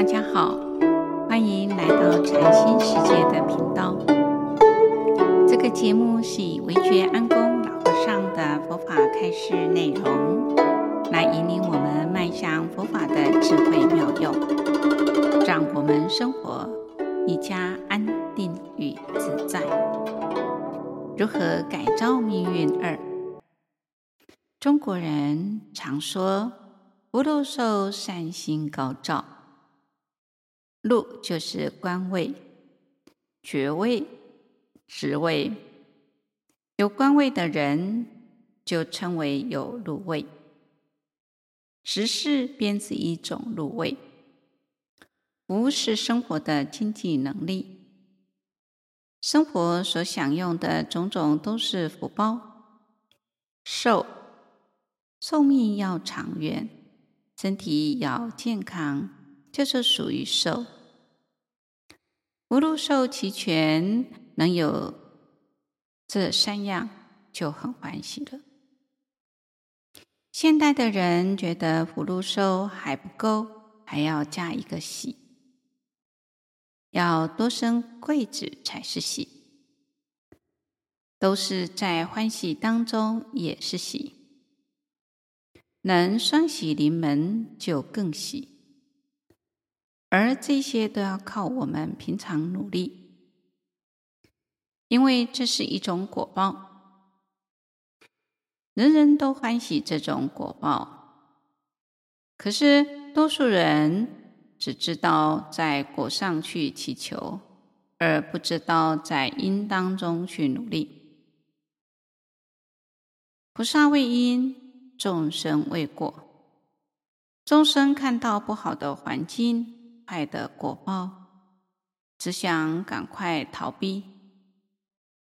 大家好，欢迎来到禅心世界的频道。这个节目是以维觉安公老和尚的佛法开示内容，来引领我们迈向佛法的智慧妙用，让我们生活愈加安定与自在。如何改造命运二？中国人常说“福禄寿，善心高照”。禄就是官位、爵位、职位，有官位的人就称为有禄位。职是编织一种禄位，福是生活的经济能力，生活所享用的种种都是福报。寿，寿命要长远，身体要健康。就是属于寿，福禄寿齐全，能有这三样就很欢喜了。现代的人觉得福禄寿还不够，还要加一个喜，要多生贵子才是喜，都是在欢喜当中也是喜，能双喜临门就更喜。而这些都要靠我们平常努力，因为这是一种果报，人人都欢喜这种果报。可是多数人只知道在果上去祈求，而不知道在因当中去努力。菩萨为因，众生为果。众生看到不好的环境。坏的果报，只想赶快逃避，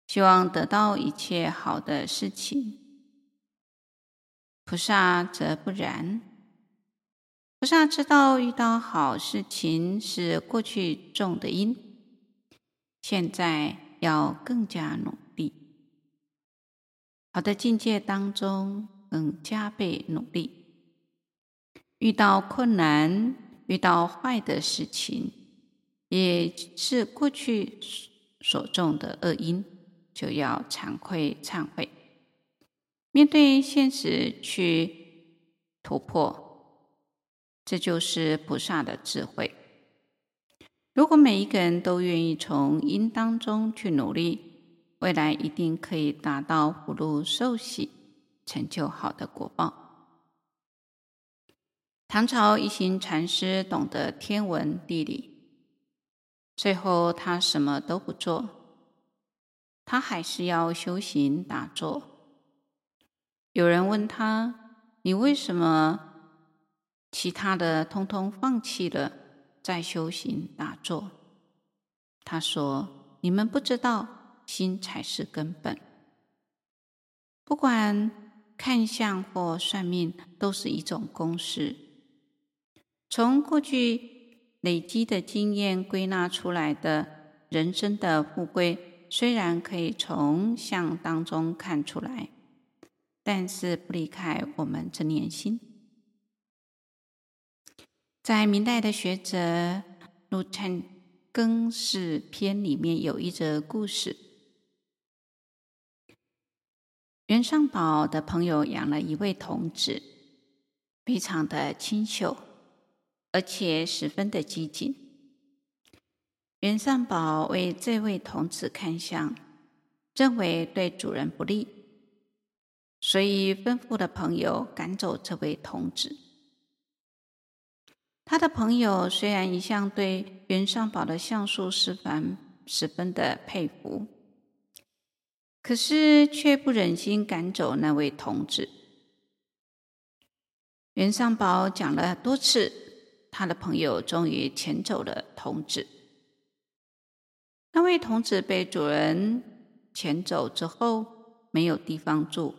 希望得到一切好的事情。菩萨则不然，菩萨知道遇到好事情是过去种的因，现在要更加努力，好的境界当中更加倍努力。遇到困难。遇到坏的事情，也是过去所种的恶因，就要惭愧忏悔，面对现实去突破，这就是菩萨的智慧。如果每一个人都愿意从因当中去努力，未来一定可以达到福禄寿喜，成就好的果报。唐朝一行禅师懂得天文地理，最后他什么都不做，他还是要修行打坐。有人问他：“你为什么其他的通通放弃了，再修行打坐？”他说：“你们不知道，心才是根本。不管看相或算命，都是一种公式。”从过去累积的经验归纳出来的人生的富贵，虽然可以从相当中看出来，但是不离开我们这念心。在明代的学者《入参更事篇》里面有一则故事：袁尚宝的朋友养了一位童子，非常的清秀。而且十分的机警。袁尚宝为这位童子看相，认为对主人不利，所以吩咐了朋友赶走这位童子。他的朋友虽然一向对袁尚宝的相术十分十分的佩服，可是却不忍心赶走那位童子。袁尚宝讲了多次。他的朋友终于遣走了童子。那位童子被主人遣走之后，没有地方住，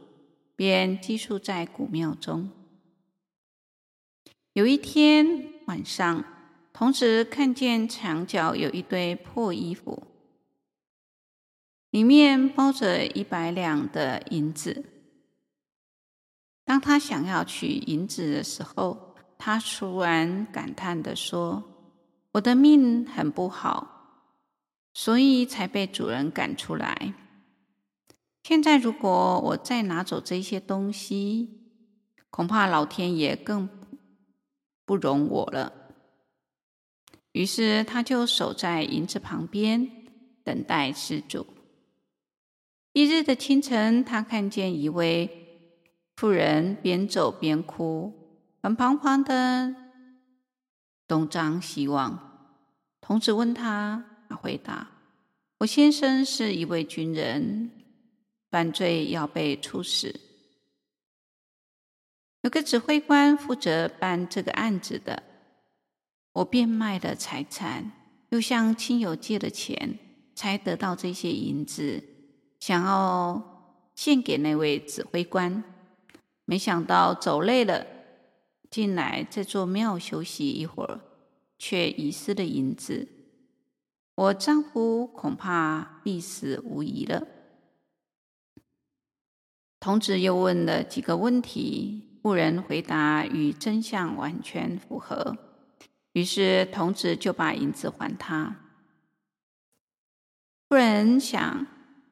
便寄宿在古庙中。有一天晚上，童子看见墙角有一堆破衣服，里面包着一百两的银子。当他想要取银子的时候，他突然感叹地说：“我的命很不好，所以才被主人赶出来。现在如果我再拿走这些东西，恐怕老天爷更不容我了。于是他就守在银子旁边，等待施主。一日的清晨，他看见一位妇人边走边哭，很彷徨的东张西望。童子问他，他回答：“我先生是一位军人，犯罪要被处死。有个指挥官负责办这个案子的，我变卖了财产，又向亲友借了钱，才得到这些银子。”想要献给那位指挥官，没想到走累了，进来这座庙休息一会儿，却遗失了银子。我丈夫恐怕必死无疑了。童子又问了几个问题，妇人回答与真相完全符合，于是童子就把银子还他。妇人想。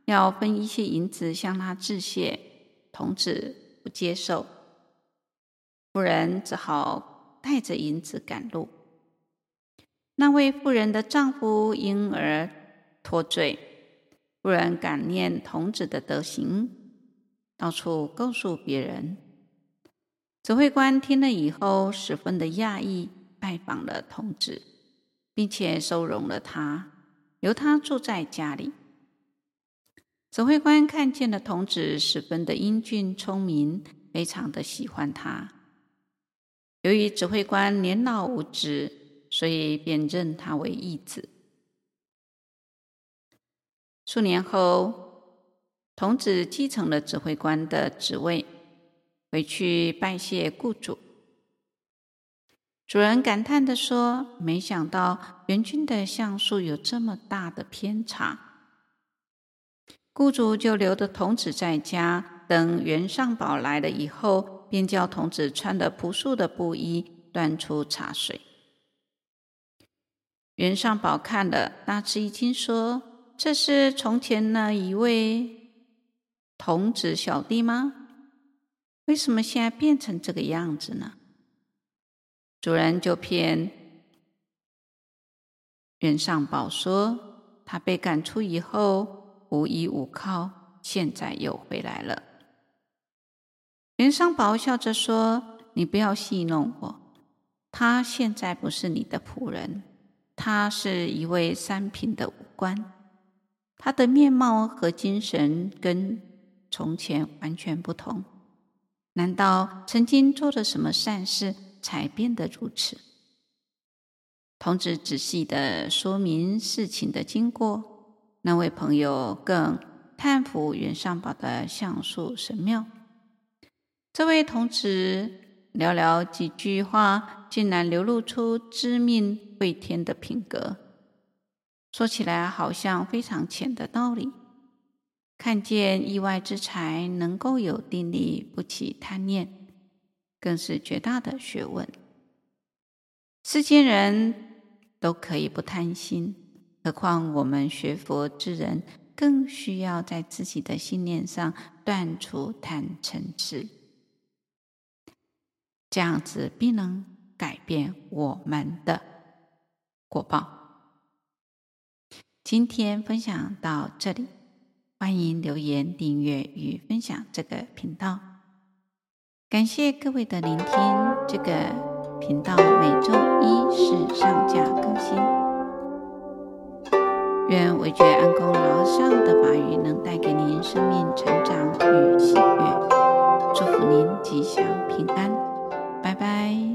要分一些银子向他致谢，童子不接受，妇人只好带着银子赶路。那位妇人的丈夫因而脱罪，妇人感念童子的德行，到处告诉别人。指挥官听了以后，十分的讶异，拜访了童子，并且收容了他，由他住在家里。指挥官看见了童子，十分的英俊聪明，非常的喜欢他。由于指挥官年老无子，所以便认他为义子。数年后，童子继承了指挥官的职位，回去拜谢雇主。主人感叹地说：“没想到元君的像素有这么大的偏差。”雇主就留着童子在家，等袁尚宝来了以后，便叫童子穿的朴素的布衣，端出茶水。袁尚宝看了，大吃一惊，说：“这是从前那一位童子小弟吗？为什么现在变成这个样子呢？”主人就骗袁尚宝说：“他被赶出以后。”无依无靠，现在又回来了。袁尚宝笑着说：“你不要戏弄我，他现在不是你的仆人，他是一位三品的武官，他的面貌和精神跟从前完全不同。难道曾经做了什么善事，才变得如此？”童子仔细地说明事情的经过。那位朋友更叹服袁尚宝的相术神妙。这位童子寥寥几句话，竟然流露出知命会天的品格。说起来好像非常浅的道理。看见意外之财，能够有定力，不起贪念，更是绝大的学问。世间人都可以不贪心。何况我们学佛之人，更需要在自己的信念上断除贪嗔痴，这样子必能改变我们的果报。今天分享到这里，欢迎留言、订阅与分享这个频道。感谢各位的聆听，这个频道每周一是上架更新。愿韦觉安公老上的法语能带给您生命成长与喜悦，祝福您吉祥平安。拜拜。